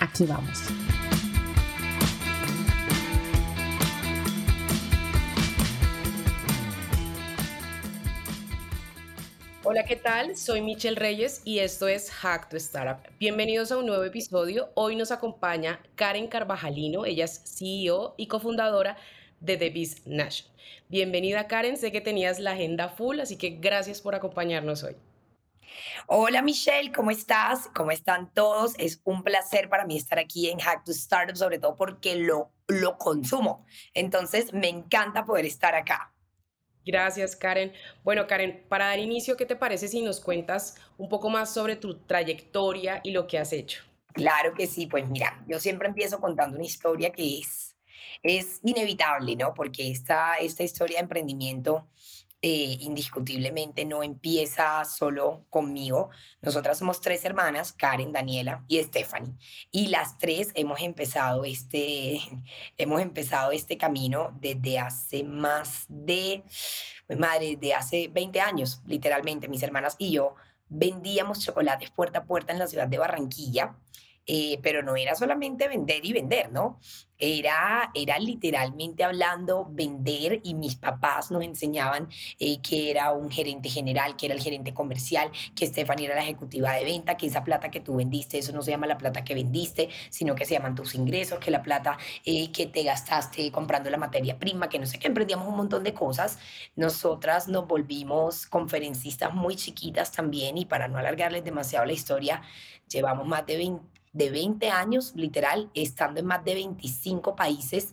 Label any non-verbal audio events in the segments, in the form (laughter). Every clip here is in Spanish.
Aquí vamos. Hola, ¿qué tal? Soy Michelle Reyes y esto es Hack to Startup. Bienvenidos a un nuevo episodio. Hoy nos acompaña Karen Carvajalino, ella es CEO y cofundadora de The Biz Nation. Bienvenida Karen, sé que tenías la agenda full, así que gracias por acompañarnos hoy. Hola Michelle, ¿cómo estás? ¿Cómo están todos? Es un placer para mí estar aquí en Hack to Startup, sobre todo porque lo, lo consumo. Entonces, me encanta poder estar acá. Gracias, Karen. Bueno, Karen, para dar inicio, ¿qué te parece si nos cuentas un poco más sobre tu trayectoria y lo que has hecho? Claro que sí, pues mira, yo siempre empiezo contando una historia que es, es inevitable, ¿no? Porque esta, esta historia de emprendimiento eh, indiscutiblemente no empieza solo conmigo. Nosotras somos tres hermanas, Karen, Daniela y Stephanie. Y las tres hemos empezado este, (laughs) hemos empezado este camino desde hace más de, pues madre, de hace 20 años, literalmente. Mis hermanas y yo vendíamos chocolates puerta a puerta en la ciudad de Barranquilla. Eh, pero no era solamente vender y vender, ¿no? Era, era literalmente hablando vender y mis papás nos enseñaban eh, que era un gerente general, que era el gerente comercial, que Stephanie era la ejecutiva de venta, que esa plata que tú vendiste, eso no se llama la plata que vendiste, sino que se llaman tus ingresos, que la plata eh, que te gastaste comprando la materia prima, que no sé qué, emprendíamos un montón de cosas. Nosotras nos volvimos conferencistas muy chiquitas también y para no alargarles demasiado la historia, llevamos más de 20 de 20 años, literal, estando en más de 25 países,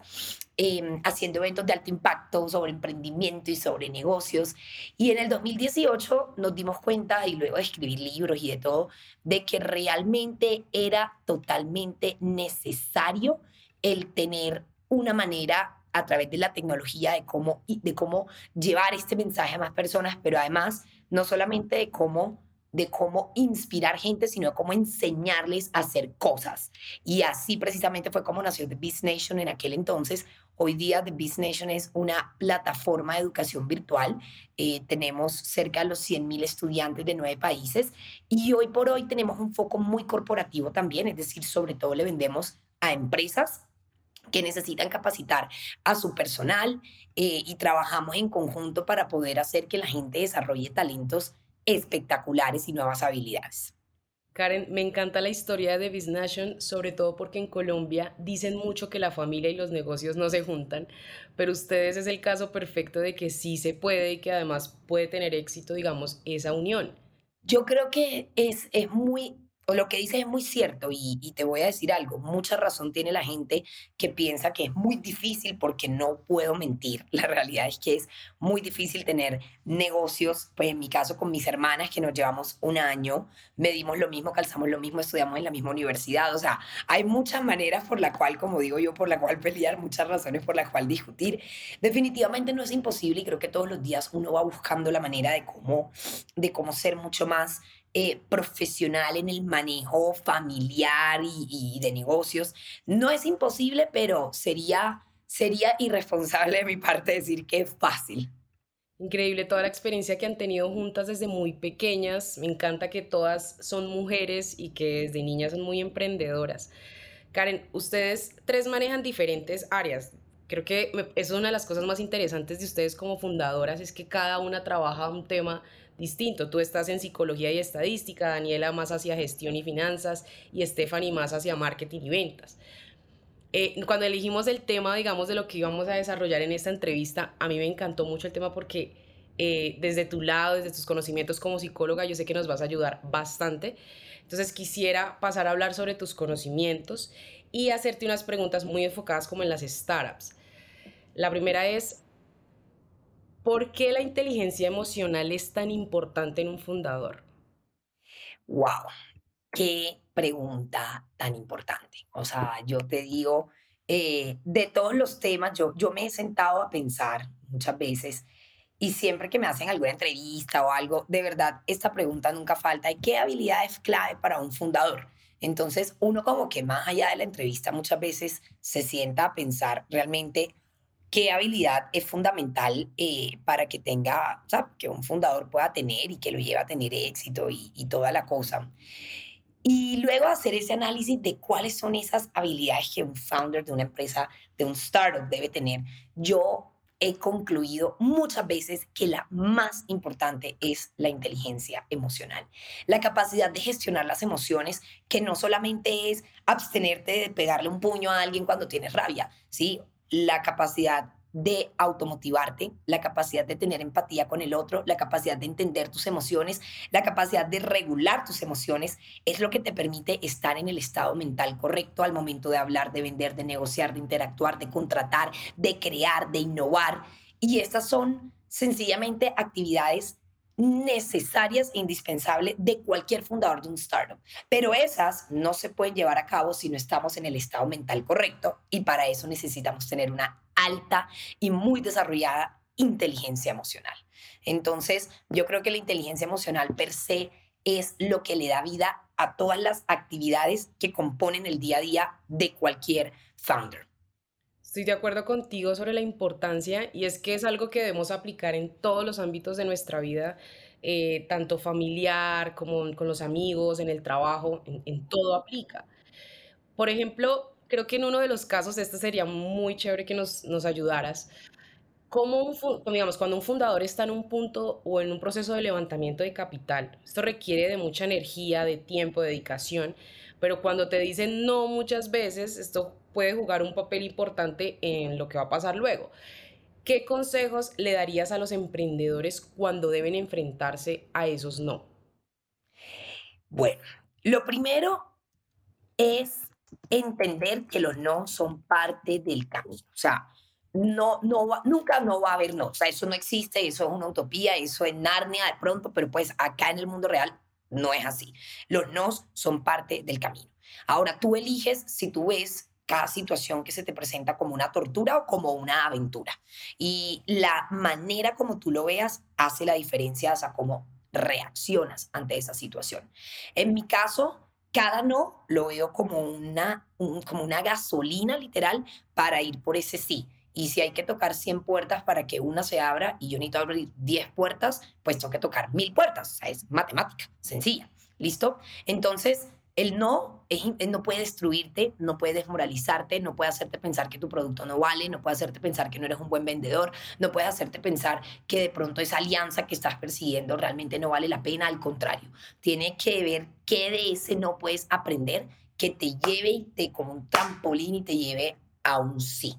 em, haciendo eventos de alto impacto sobre emprendimiento y sobre negocios. Y en el 2018 nos dimos cuenta, y luego de escribir libros y de todo, de que realmente era totalmente necesario el tener una manera a través de la tecnología de cómo, de cómo llevar este mensaje a más personas, pero además no solamente de cómo de cómo inspirar gente, sino de cómo enseñarles a hacer cosas. Y así precisamente fue como nació The Business Nation en aquel entonces. Hoy día The Business Nation es una plataforma de educación virtual. Eh, tenemos cerca de los 100.000 estudiantes de nueve países y hoy por hoy tenemos un foco muy corporativo también, es decir, sobre todo le vendemos a empresas que necesitan capacitar a su personal eh, y trabajamos en conjunto para poder hacer que la gente desarrolle talentos espectaculares y nuevas habilidades. Karen, me encanta la historia de Nation, sobre todo porque en Colombia dicen mucho que la familia y los negocios no se juntan, pero ustedes es el caso perfecto de que sí se puede y que además puede tener éxito, digamos, esa unión. Yo creo que es, es muy lo que dices es muy cierto y, te voy a decir algo, mucha razón tiene la gente que piensa que es muy difícil porque no puedo mentir. (laughs) La realidad es que es muy difícil tener negocios, pues en mi caso con mis hermanas que nos llevamos un año, medimos lo mismo, calzamos lo mismo, estudiamos en la misma universidad, o sea, hay muchas maneras por la cual, como digo yo, por la cual pelear, muchas razones por las cual discutir. Definitivamente no es imposible y creo que todos los días uno va buscando la manera de cómo, de cómo ser mucho más eh, profesional en el manejo familiar y, de negocios. No es imposible, pero sería, sería irresponsable de mi parte decir que es fácil. Increíble toda la experiencia que han tenido juntas desde muy pequeñas. Me encanta que todas son mujeres y que desde niñas son muy emprendedoras. Karen, ustedes tres manejan diferentes áreas. Creo que eso es una de las cosas más interesantes de ustedes como fundadoras, es que cada una trabaja un tema distinto. Tú estás en psicología y estadística, Daniela más hacia gestión y finanzas y Stephanie más hacia marketing y ventas. Eh, cuando elegimos el tema, digamos, de lo que íbamos a desarrollar en esta entrevista, a mí me encantó mucho el tema porque eh, desde tu lado, desde tus conocimientos como psicóloga, yo sé que nos vas a ayudar bastante. Entonces quisiera pasar a hablar sobre tus conocimientos y hacerte unas preguntas muy enfocadas como en las startups. La primera es, ¿Por qué la inteligencia emocional es tan importante en un fundador? ¡Wow! Qué pregunta tan importante. O sea, yo te digo, eh, de todos los temas, yo, yo me he sentado a pensar muchas veces y siempre que me hacen alguna entrevista o algo, de verdad, esta pregunta nunca falta. ¿Y qué habilidad es clave para un fundador? Entonces, uno como que más allá de la entrevista muchas veces se sienta a pensar realmente qué habilidad es fundamental eh, para que tenga, o que un fundador pueda tener y que lo lleve a tener éxito y toda la cosa. Y luego hacer ese análisis de cuáles son esas habilidades que un founder de una empresa, de un startup debe tener. Yo he concluido muchas veces que la más importante es la inteligencia emocional. La capacidad de gestionar las emociones, que no solamente es abstenerte de pegarle un puño a alguien cuando tienes rabia, ¿sí? La capacidad de automotivarte, la capacidad de tener empatía con el otro, la capacidad de entender tus emociones, la capacidad de regular tus emociones, es lo que te permite estar en el estado mental correcto al momento de hablar, de vender, de negociar, de interactuar, de contratar, de crear, de innovar. Y estas son sencillamente actividades necesarias e indispensables de cualquier fundador de un startup. Pero esas no se pueden llevar a cabo si no estamos en el estado mental correcto y para eso necesitamos tener una alta y muy desarrollada inteligencia emocional. Entonces, yo creo que la inteligencia emocional per se es lo que le da vida a todas las actividades que componen el día a día de cualquier founder. Estoy de acuerdo contigo sobre la importancia y es que es algo que debemos aplicar en todos los ámbitos de nuestra vida, eh, tanto familiar como con los amigos, en el trabajo, en, todo aplica. Por ejemplo, creo que en uno de los casos, este sería muy chévere que nos, nos ayudaras. Como digamos, cuando un fundador está en un punto o en un proceso de levantamiento de capital, esto requiere de mucha energía, de tiempo, de dedicación, pero cuando te dicen no muchas veces, esto puede jugar un papel importante en lo que va a pasar luego. ¿Qué consejos le darías a los emprendedores cuando deben enfrentarse a esos no? Bueno, lo primero es entender que los no son parte del camino. O sea, no, no nunca no va a haber no. O sea, eso no existe, eso es una utopía, eso es Narnia de pronto, pero pues acá en el mundo real no es así. Los no son parte del camino. Ahora tú eliges si tú ves cada situación que se te presenta como una tortura o como una aventura. Y la manera como tú lo veas hace la diferencia, sea, cómo reaccionas ante esa situación. En mi caso, cada no lo veo como una, como una gasolina literal para ir por ese sí. Y si hay que tocar 100 puertas para que una se abra y yo necesito abrir 10 puertas, pues tengo que tocar mil puertas. O sea, es matemática, sencilla. ¿Listo? Entonces, el no no puede destruirte, no puede desmoralizarte, no puede hacerte pensar que tu producto no vale, no puede hacerte pensar que no eres un buen vendedor, no puede hacerte pensar que de pronto esa alianza que estás persiguiendo realmente no vale la pena, al contrario, tiene que ver qué de ese no puedes aprender que te lleve y te como un trampolín y te lleve a un sí.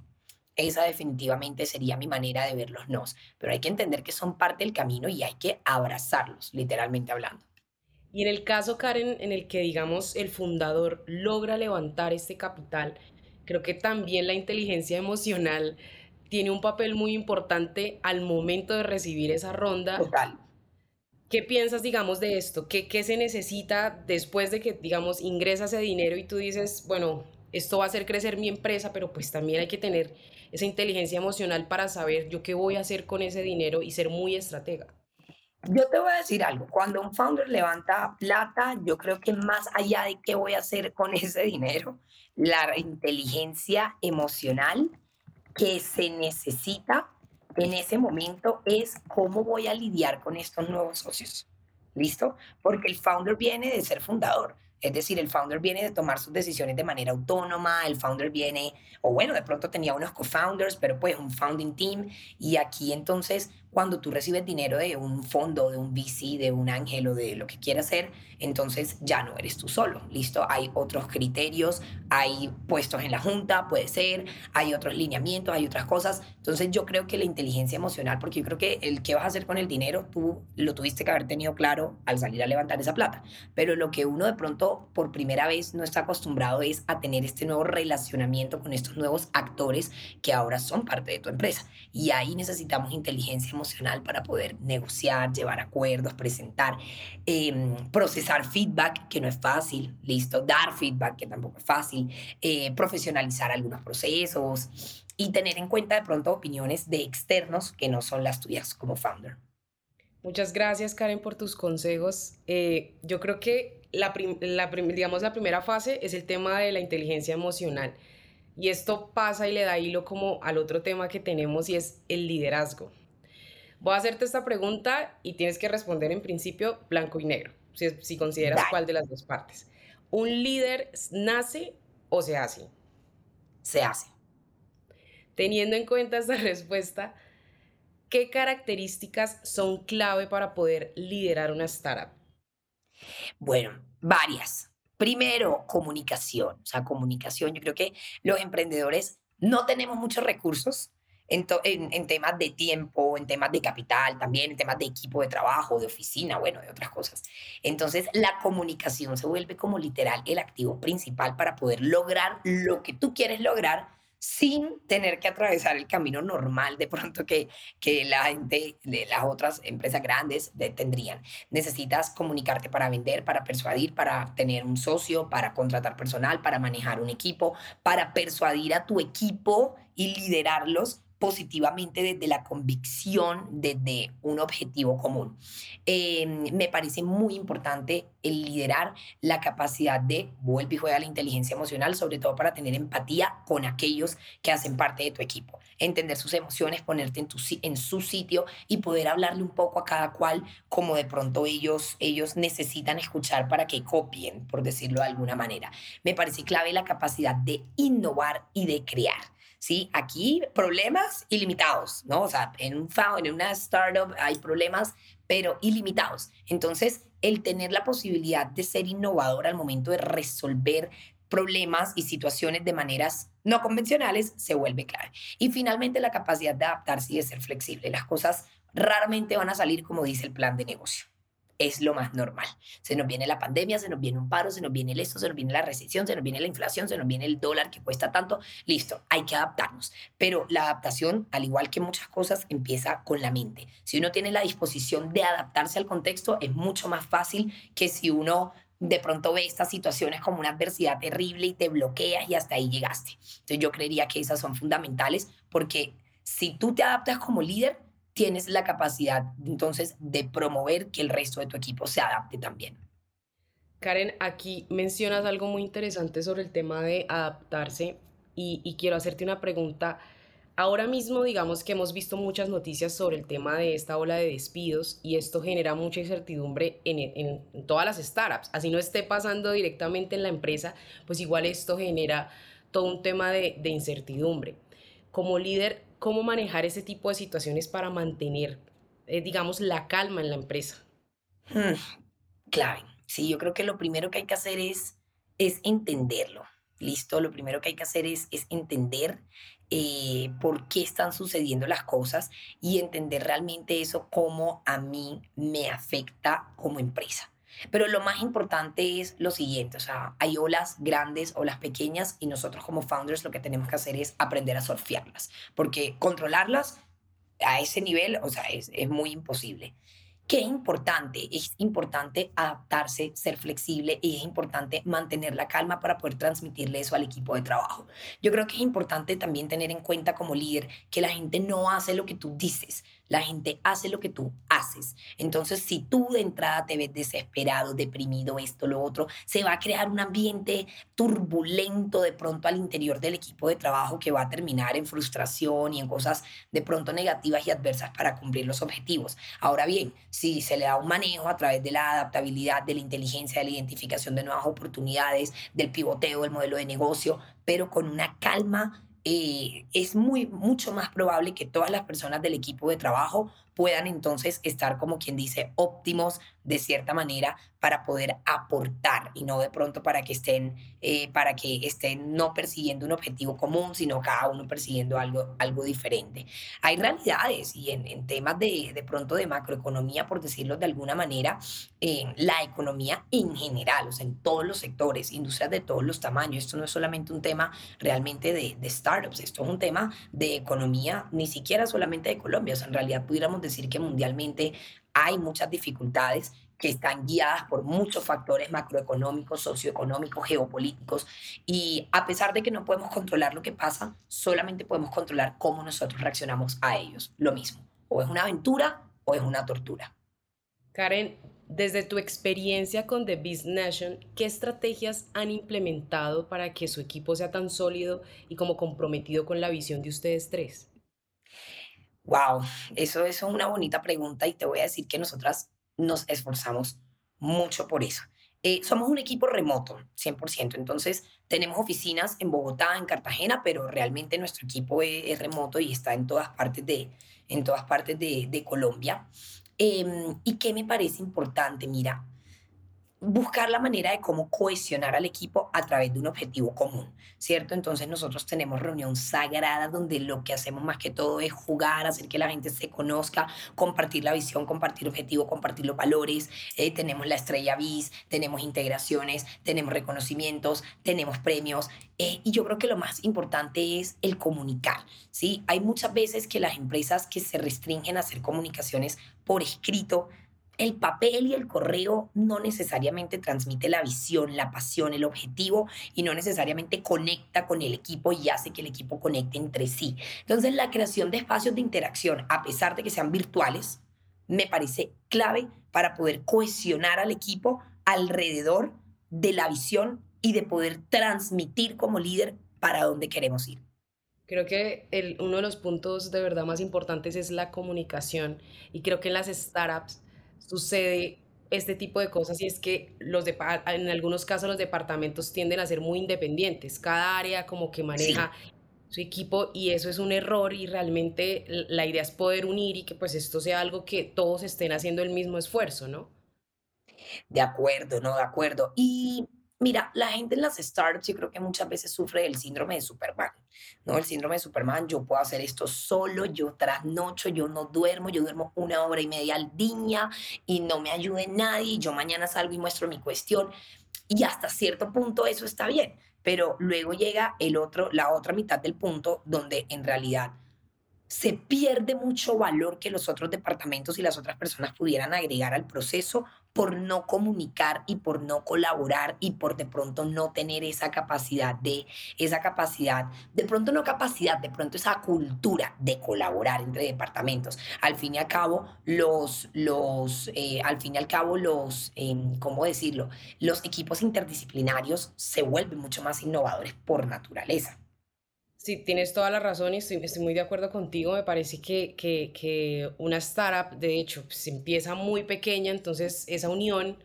Esa definitivamente sería mi manera de ver los nos, pero hay que entender que son parte del camino y hay que abrazarlos, literalmente hablando. Y en el caso, Karen, en el que, digamos, el fundador logra levantar este capital, creo que también la inteligencia emocional tiene un papel muy importante al momento de recibir esa ronda. Total. ¿Qué piensas, digamos, de esto? ¿Qué, ¿Qué se necesita después de que, digamos, ingresa ese dinero y tú dices, bueno, esto va a hacer crecer mi empresa, pero pues también hay que tener esa inteligencia emocional para saber yo qué voy a hacer con ese dinero y ser muy estratega? Yo te voy a decir algo, cuando un founder levanta plata, yo creo que más allá de qué voy a hacer con (laughs) ese dinero, la inteligencia emocional que se necesita en ese momento es cómo voy a lidiar con estos nuevos socios. ¿Listo? Porque el founder viene de ser fundador. Es decir, el founder viene de tomar sus decisiones de manera autónoma, el founder viene, o bueno, de pronto tenía unos co-founders, pero pues un founding team, y aquí entonces cuando tú recibes dinero de un fondo, de un VC, de un ángel o de lo que quieras hacer, entonces ya no eres tú solo, ¿listo? Hay otros criterios, hay puestos en la junta, puede ser, hay otros lineamientos, hay otras cosas. Entonces yo creo que la inteligencia emocional, porque yo creo que el que vas a hacer con el dinero, tú lo tuviste que haber tenido claro al salir a levantar esa plata. Pero lo que uno de pronto por primera vez no está acostumbrado es a tener este nuevo relacionamiento con estos nuevos actores que ahora son parte de tu empresa. Y ahí necesitamos inteligencia emocional emocional para poder negociar, llevar acuerdos, presentar, em, procesar feedback, que no es fácil, listo, dar feedback, que tampoco es fácil, eh, profesionalizar algunos procesos y tener en cuenta de pronto opiniones de externos que no son las tuyas como founder. Muchas gracias, Karen, por tus consejos. Eh, yo creo que la, digamos, la primera fase es el tema de la inteligencia emocional. Y esto pasa y le da hilo como al otro tema que tenemos y es el liderazgo. Voy a hacerte esta pregunta y tienes que responder en principio blanco y negro, si, si consideras cuál de las dos partes. ¿Un líder nace o se hace? Se hace. Teniendo en cuenta esta (laughs) respuesta, ¿qué características son clave para poder liderar una startup? Bueno, varias. Primero, comunicación. O sea, comunicación. Yo creo que los emprendedores no tenemos muchos recursos en, en, temas de tiempo, en temas de capital, también en temas de equipo de trabajo, de oficina, bueno, de otras cosas. Entonces, la comunicación se vuelve como literal el activo principal para poder lograr lo que tú quieres lograr sin tener que atravesar el camino normal de pronto que, que la gente de las otras empresas grandes tendrían. Necesitas comunicarte para vender, para persuadir, para tener un socio, para contratar personal, para manejar un equipo, para persuadir a tu equipo y liderarlos positivamente desde la convicción, desde un objetivo común. Em, me parece muy importante el liderar la capacidad de, vuelve y juega la inteligencia emocional, sobre todo para tener empatía con aquellos que hacen parte de tu equipo, entender sus emociones, ponerte en su sitio y poder hablarle un poco a cada cual como de pronto ellos, ellos necesitan escuchar para que copien, por decirlo de alguna manera. Me parece clave la capacidad de innovar y de crear. ¿Sí? Aquí problemas ilimitados, ¿no? O sea, en, un, en una startup hay problemas, pero ilimitados. Entonces, el tener la posibilidad de ser innovador al momento de resolver problemas y situaciones de maneras no convencionales se vuelve clave. Y finalmente la capacidad de adaptarse y de ser flexible. Las cosas raramente van a salir como dice el plan de negocio es lo más normal. Se nos viene la pandemia, se nos viene un paro, se nos viene el esto, se nos viene la recesión, se nos viene la inflación, se nos viene el dólar que cuesta tanto. Listo, hay que adaptarnos. Pero la adaptación, al igual que muchas cosas, empieza con la mente. Si uno tiene la disposición de adaptarse al contexto, es mucho más fácil que si uno de pronto ve estas situaciones como una adversidad terrible y te bloqueas y hasta ahí llegaste. Entonces yo creería que esas son fundamentales porque si tú te adaptas como líder, tienes la capacidad entonces de promover que el resto de tu equipo se adapte también. Karen, aquí mencionas algo muy interesante sobre el tema de adaptarse y, quiero hacerte una pregunta. Ahora mismo, digamos que hemos visto muchas noticias sobre el tema de esta ola de despidos y esto genera mucha incertidumbre en, todas las startups. Así no esté pasando directamente en la empresa, pues igual esto genera todo un tema de, de incertidumbre. Como líder, cómo manejar ese tipo de situaciones para mantener, eh, digamos, la calma en la empresa. Hmm, clave. Sí, yo creo que lo primero que hay que hacer es, es entenderlo. Listo, lo primero que hay que hacer es, es entender eh, por qué están sucediendo las cosas y entender realmente eso cómo a mí me afecta como empresa. Pero lo más importante es lo siguiente, o sea, hay olas grandes, olas pequeñas y nosotros como founders lo que tenemos que hacer es aprender a surfearlas, porque controlarlas a ese nivel, o sea, es, es muy imposible. ¿Qué es importante? Es importante adaptarse, ser flexible y es importante mantener la calma para poder transmitirle eso al equipo de trabajo. Yo creo que es importante también tener en cuenta como líder que la gente no hace lo que tú dices, la gente hace lo que tú haces. Entonces, si tú de entrada te ves desesperado, deprimido, esto, lo otro, se va a crear un ambiente turbulento de pronto al interior del equipo de trabajo que va a terminar en frustración y en cosas de pronto negativas y adversas para cumplir los objetivos. Ahora bien, si se le da un manejo a través de la adaptabilidad, de la inteligencia, de la identificación de nuevas oportunidades, del pivoteo del modelo de negocio, pero con una calma eh, es muy, mucho más probable que todas las personas del equipo de trabajo puedan entonces estar como quien dice óptimos de cierta manera para poder aportar y no de pronto para que estén eh, para que estén no persiguiendo un objetivo común sino cada uno persiguiendo algo algo diferente. Hay realidades y en, temas de, de pronto de macroeconomía por decirlo de alguna manera en la economía en general o sea en todos los sectores industrias de todos los tamaños. Esto no es solamente un tema realmente de, de startups esto es un tema de economía ni siquiera solamente de Colombia. O sea en realidad pudiéramos decir que mundialmente hay muchas dificultades que están guiadas por muchos factores macroeconómicos, socioeconómicos, geopolíticos. Y a pesar de que no podemos controlar lo que pasa, solamente podemos controlar cómo nosotros reaccionamos a ellos. Lo mismo, o es una aventura o es una tortura. Karen, desde tu experiencia con The Beast Nation, ¿qué estrategias han implementado para que su equipo sea tan sólido y como comprometido con la visión de ustedes tres? Wow, eso, eso es una bonita pregunta y te voy a decir que nosotras nos esforzamos mucho por eso. Eh, somos un equipo remoto, 100%. Entonces, tenemos oficinas en Bogotá, en Cartagena, pero realmente nuestro equipo es, remoto y está en todas partes de, en todas partes de, de Colombia. Em, ¿Y qué me parece importante? Mira, buscar la manera de cómo cohesionar al equipo a través de un objetivo común, ¿cierto? Entonces nosotros tenemos reunión sagrada donde lo que hacemos más que todo es jugar, hacer que la gente se conozca, compartir la visión, compartir objetivo, compartir los valores. Eh, tenemos la estrella BIS, tenemos integraciones, tenemos reconocimientos, tenemos premios. Eh, y yo creo que lo más importante es el comunicar, ¿sí? Hay muchas veces que las empresas que se restringen a hacer comunicaciones por escrito, el papel y el correo no necesariamente transmite la visión, la pasión, el objetivo y no necesariamente conecta con el equipo y hace que el equipo conecte entre sí. Entonces, la creación de espacios de interacción, a pesar de que sean virtuales, me parece clave para poder cohesionar al equipo alrededor de la visión y de poder transmitir como líder para dónde queremos ir. Creo que uno de los puntos de verdad más importantes es la comunicación y creo que en las startups sucede este tipo de cosas y es que los de, en algunos casos los departamentos tienden a ser muy independientes, cada área como que maneja su equipo y eso es un error y realmente la idea es poder unir y que pues esto sea algo que todos estén haciendo el mismo esfuerzo, ¿no? De acuerdo, no, de acuerdo. Y Mira, la gente en las startups yo creo que muchas veces sufre del síndrome de Superman, ¿no? El síndrome de Superman, yo puedo hacer esto solo, yo trasnocho, yo no duermo, yo duermo una hora y media al día y no me ayude nadie, yo mañana salgo y muestro mi cuestión y hasta cierto punto eso está bien, pero luego llega el otro, la otra mitad del punto donde en realidad se pierde mucho valor que los otros departamentos y las otras personas pudieran agregar al proceso por no comunicar y por no colaborar y por de pronto no tener esa capacidad de, esa capacidad, de pronto no capacidad, de pronto esa cultura de colaborar entre departamentos. Al fin y al cabo, los, los, eh, al fin y al cabo, los, em, ¿cómo decirlo? Los equipos interdisciplinarios se vuelven mucho más innovadores por naturaleza. Sí, tienes toda la razón y estoy, muy de acuerdo contigo. Me parece que, que, una startup, de hecho, se pues, empieza muy pequeña, entonces esa unión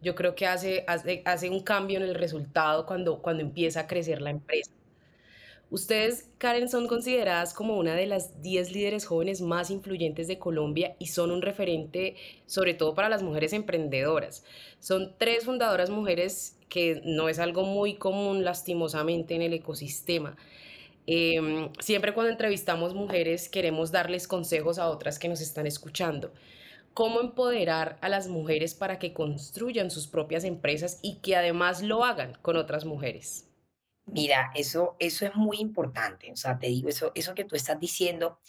yo creo que hace, hace, hace, un cambio en el resultado cuando, cuando empieza a crecer la empresa. Ustedes, Karen, son consideradas como una de las 10 líderes jóvenes más influyentes de Colombia y son un referente sobre todo para las mujeres emprendedoras. Son tres fundadoras mujeres que no es algo muy común lastimosamente en el ecosistema. Em, siempre cuando entrevistamos mujeres queremos darles consejos a otras que nos están escuchando. ¿Cómo empoderar a las mujeres para que construyan sus propias empresas y que además lo hagan con otras mujeres? Mira, eso, eso es muy importante. O sea, te digo, eso, eso que tú estás diciendo.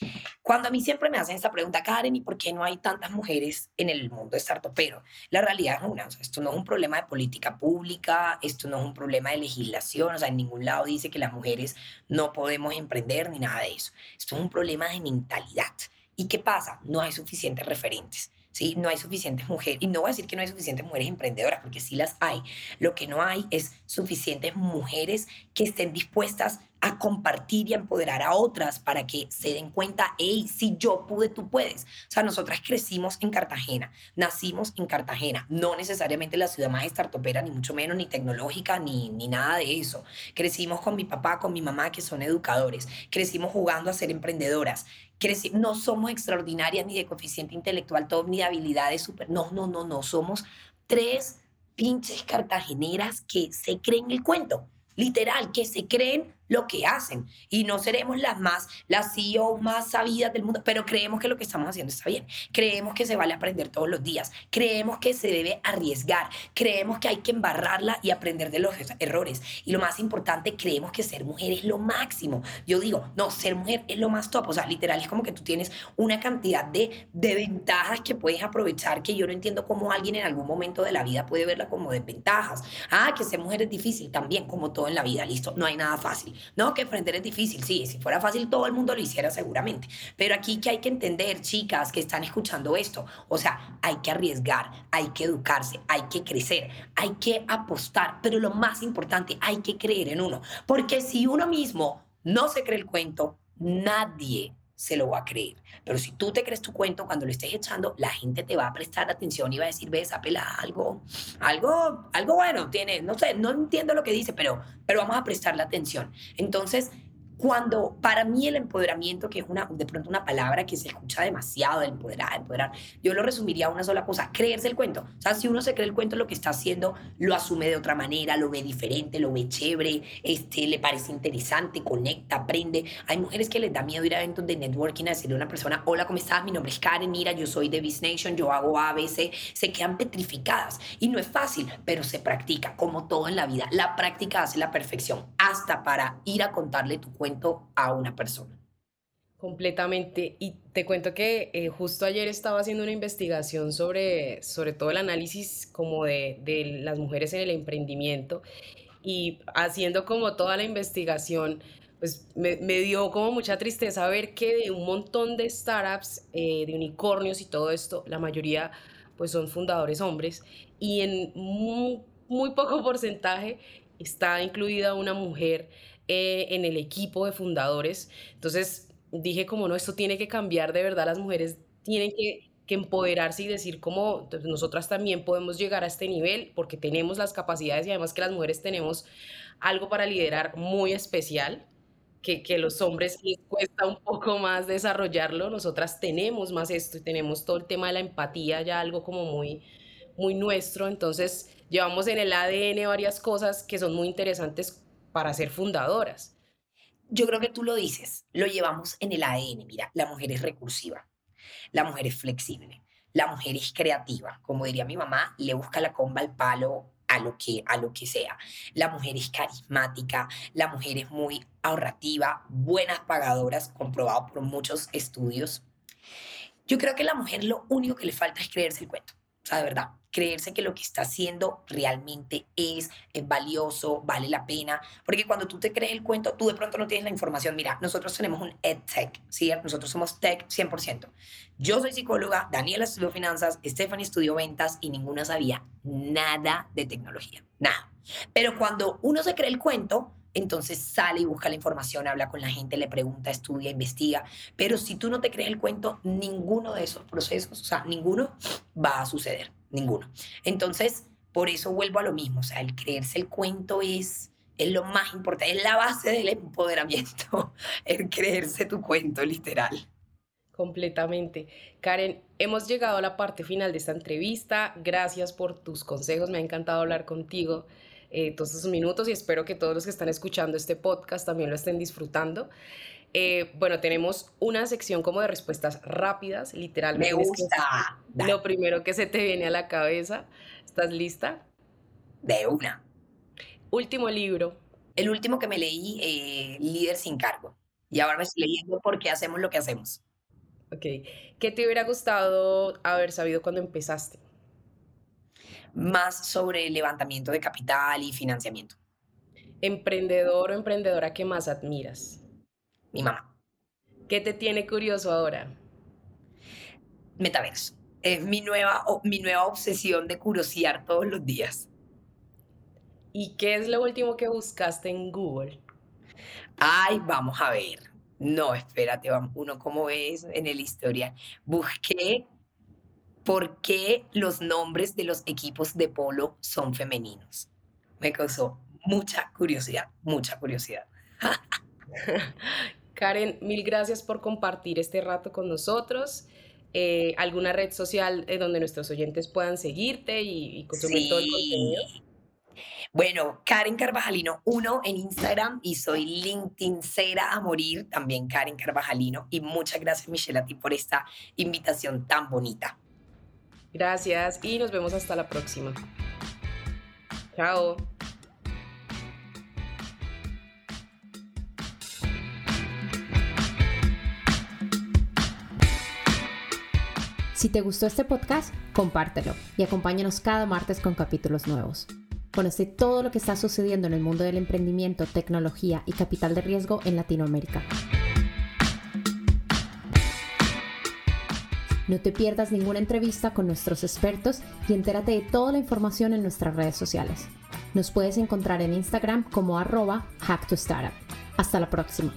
Cuando a mí siempre me hacen esta pregunta, Karen, ¿y por qué no hay tantas mujeres en el mundo de Pero La realidad es una. Esto no es un problema de política pública, esto no es un problema de legislación. O sea, en ningún lado dice que las mujeres no podemos emprender ni nada de eso. Esto es un problema de mentalidad. ¿Y qué pasa? No hay suficientes referentes. ¿Sí? No hay suficientes mujeres, y no voy a decir que no hay suficientes mujeres emprendedoras, porque sí las hay. Lo que no hay es suficientes mujeres que estén dispuestas a compartir y a empoderar a otras para que se den cuenta, hey, si yo pude, tú puedes. O sea, nosotras crecimos en Cartagena, nacimos en Cartagena, no necesariamente la ciudad más startupera, ni mucho menos, ni tecnológica, ni, ni nada de eso. Crecimos con mi papá, con mi mamá, que son educadores, crecimos jugando a ser emprendedoras, no somos extraordinarias ni de coeficiente intelectual ni de habilidades super, no, no, no, no, somos tres pinches cartageneras que se creen el cuento, literal, que se creen lo que hacen. Y no seremos las más, las CEO más sabidas del mundo, pero creemos que lo que estamos haciendo está bien. Creemos que se vale aprender todos los días. Creemos que se debe arriesgar. Creemos que hay que embarrarla y aprender de los errores. Y lo más importante, creemos que ser mujer es lo máximo. Yo digo, no, ser mujer es lo más top. O sea, literal es como que tú tienes una cantidad de, de ventajas que puedes aprovechar que yo no entiendo cómo alguien en algún momento de la vida puede verla como desventajas. Ah, que ser mujer es difícil también, como todo en la vida, listo, no hay nada fácil. No, que aprender es difícil, sí, si fuera fácil todo el mundo lo hiciera seguramente. Pero aquí que hay que entender, chicas que están escuchando esto, o sea, hay que arriesgar, hay que educarse, hay que crecer, hay que apostar, pero lo más importante, hay que creer en uno. Porque si uno mismo no se cree el cuento, nadie se lo va a creer. Pero si tú te crees tu cuento, cuando lo estés echando, la gente te va a prestar atención y va a decir, ves, apela algo, algo, algo bueno, tiene, no sé, no entiendo lo que dice, pero, pero vamos a prestarle atención. Entonces, cuando para mí el empoderamiento, que es una, de pronto una palabra que se escucha demasiado, empoderar, empoderar, yo lo resumiría a una sola cosa, creerse el cuento. O sea, si uno se cree el cuento, lo que está haciendo, lo asume de otra manera, lo ve diferente, lo ve chévere, este, le parece interesante, conecta, aprende. Hay mujeres que les da miedo ir a eventos de networking a decirle a una persona, hola, ¿cómo estás? Mi nombre es Karen, mira, yo soy de Biz Nation, yo hago ABC, se quedan petrificadas. Y no es fácil, pero se practica, como todo en la vida. La práctica hace la perfección, hasta para ir a contarle tu cuento a una persona. Completamente. Y te cuento que eh, justo ayer estaba haciendo una investigación sobre, sobre todo el análisis como de, de las mujeres en el emprendimiento y haciendo como toda la investigación, pues me, me, dio como mucha tristeza ver que de un montón de startups, eh, de unicornios y todo esto, la mayoría pues son fundadores hombres y en muy, muy poco porcentaje está incluida una mujer eh, en el equipo de fundadores. Entonces dije como no, esto tiene que cambiar de verdad, las mujeres tienen que, empoderarse y decir como nosotras también podemos llegar a este nivel porque tenemos las capacidades y además que las mujeres tenemos algo para liderar muy especial. Que, que los hombres les cuesta un poco más desarrollarlo, nosotras tenemos más esto y tenemos todo el tema de la empatía, ya algo como muy, muy nuestro, entonces llevamos en el ADN varias cosas que son muy interesantes para ser fundadoras. Yo creo que tú lo dices, lo llevamos en el ADN. Mira, la mujer es recursiva, la mujer es flexible, la mujer es creativa. Como diría mi mamá, le busca la comba al palo a lo que a lo que sea. La mujer es carismática, la mujer es muy ahorrativa, buenas pagadoras, comprobado por muchos estudios. Yo creo que a la mujer lo único que le falta es creerse el cuento. O sea, de verdad, creerse que lo que está haciendo realmente es, valioso, vale la pena. Porque cuando tú te crees el cuento, tú de pronto no tienes la información. Mira, nosotros tenemos un EdTech, ¿sí? Nosotros somos tech 100%. Yo soy psicóloga, Daniela estudió finanzas, Stephanie estudió ventas y ninguna sabía nada de tecnología, nada. Pero cuando uno se cree el cuento, entonces sale y busca la información, habla con la gente, le pregunta, estudia, investiga. Pero si tú no te crees el cuento, ninguno de esos procesos, o sea, ninguno va a suceder ninguno. Entonces, por eso vuelvo a lo mismo, o sea, el creerse el cuento es, es lo más importante, es la base del empoderamiento, (laughs) el creerse tu cuento, literal. Completamente. Karen, hemos llegado a la parte final de esta entrevista. Gracias por tus consejos, me ha encantado hablar contigo eh, todos estos minutos y espero que todos los que están escuchando este podcast también lo estén disfrutando. Eh, bueno, tenemos una sección como de respuestas rápidas, literalmente. Me gusta. lo primero que se te viene a la cabeza. ¿Estás lista? De una. Último libro. El último que me leí, eh, Líder sin cargo. Y ahora me estoy leyendo porque hacemos lo que hacemos. Ok. ¿Qué te hubiera gustado haber sabido cuando empezaste? Más sobre levantamiento de capital y financiamiento. ¿Emprendedor o emprendedora que más admiras? Mi mamá. ¿Qué te tiene curioso ahora? Metaverso. Es mi nueva, mi nueva obsesión de curiosear todos los días. ¿Y qué es lo último que buscaste en Google? Ay, vamos a ver. No, espérate, uno como ves en el historial. Busqué por qué los nombres de los equipos de polo son femeninos. Me causó mucha curiosidad, mucha curiosidad. (laughs) Karen, mil gracias por compartir este rato con nosotros. Eh, ¿Alguna red social donde nuestros oyentes puedan seguirte y, consumir todo el contenido? Bueno, Karen Carvajalino 1 en Instagram y soy LinkedIn Cera a morir, también Karen Carvajalino. Y muchas gracias Michelle a ti por esta invitación tan bonita. Gracias y nos vemos hasta la próxima. Chao. Si te gustó este podcast, compártelo y acompáñanos cada martes con capítulos nuevos. Conoce todo lo que está sucediendo en el mundo del emprendimiento, tecnología y capital de riesgo en Latinoamérica. No te pierdas ninguna entrevista con nuestros expertos y entérate de toda la información en nuestras redes sociales. Nos puedes encontrar en Instagram como arroba hacktostartup. Hasta la próxima.